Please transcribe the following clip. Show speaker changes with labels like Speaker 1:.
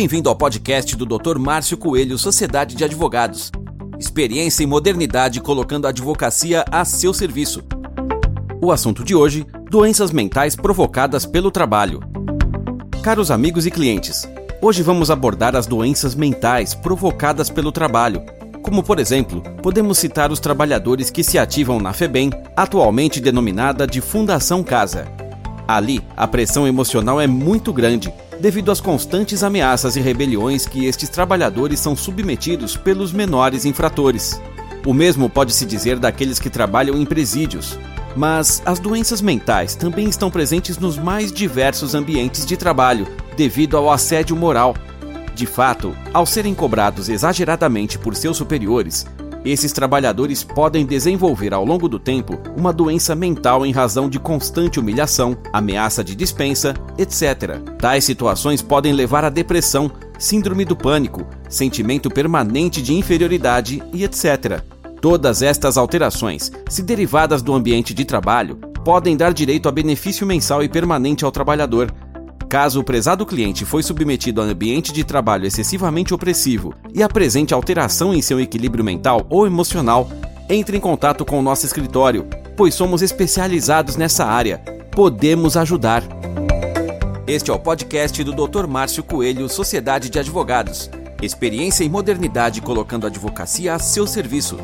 Speaker 1: Bem-vindo ao podcast do Dr. Márcio Coelho, Sociedade de Advogados. Experiência e modernidade colocando a advocacia a seu serviço. O assunto de hoje: doenças mentais provocadas pelo trabalho. Caros amigos e clientes, hoje vamos abordar as doenças mentais provocadas pelo trabalho. Como, por exemplo, podemos citar os trabalhadores que se ativam na FEBEM, atualmente denominada de Fundação Casa. Ali, a pressão emocional é muito grande devido às constantes ameaças e rebeliões que estes trabalhadores são submetidos pelos menores infratores. O mesmo pode-se dizer daqueles que trabalham em presídios. Mas as doenças mentais também estão presentes nos mais diversos ambientes de trabalho, devido ao assédio moral. De fato, ao serem cobrados exageradamente por seus superiores, esses trabalhadores podem desenvolver ao longo do tempo uma doença mental em razão de constante humilhação, ameaça de dispensa, etc. Tais situações podem levar à depressão, síndrome do pânico, sentimento permanente de inferioridade e etc. Todas estas alterações, se derivadas do ambiente de trabalho, podem dar direito a benefício mensal e permanente ao trabalhador, Caso o prezado cliente foi submetido a um ambiente de trabalho excessivamente opressivo e apresente alteração em seu equilíbrio mental ou emocional, entre em contato com o nosso escritório, pois somos especializados nessa área. Podemos ajudar. Este é o podcast do Dr. Márcio Coelho, Sociedade de Advogados. Experiência e modernidade colocando a advocacia a seu serviço.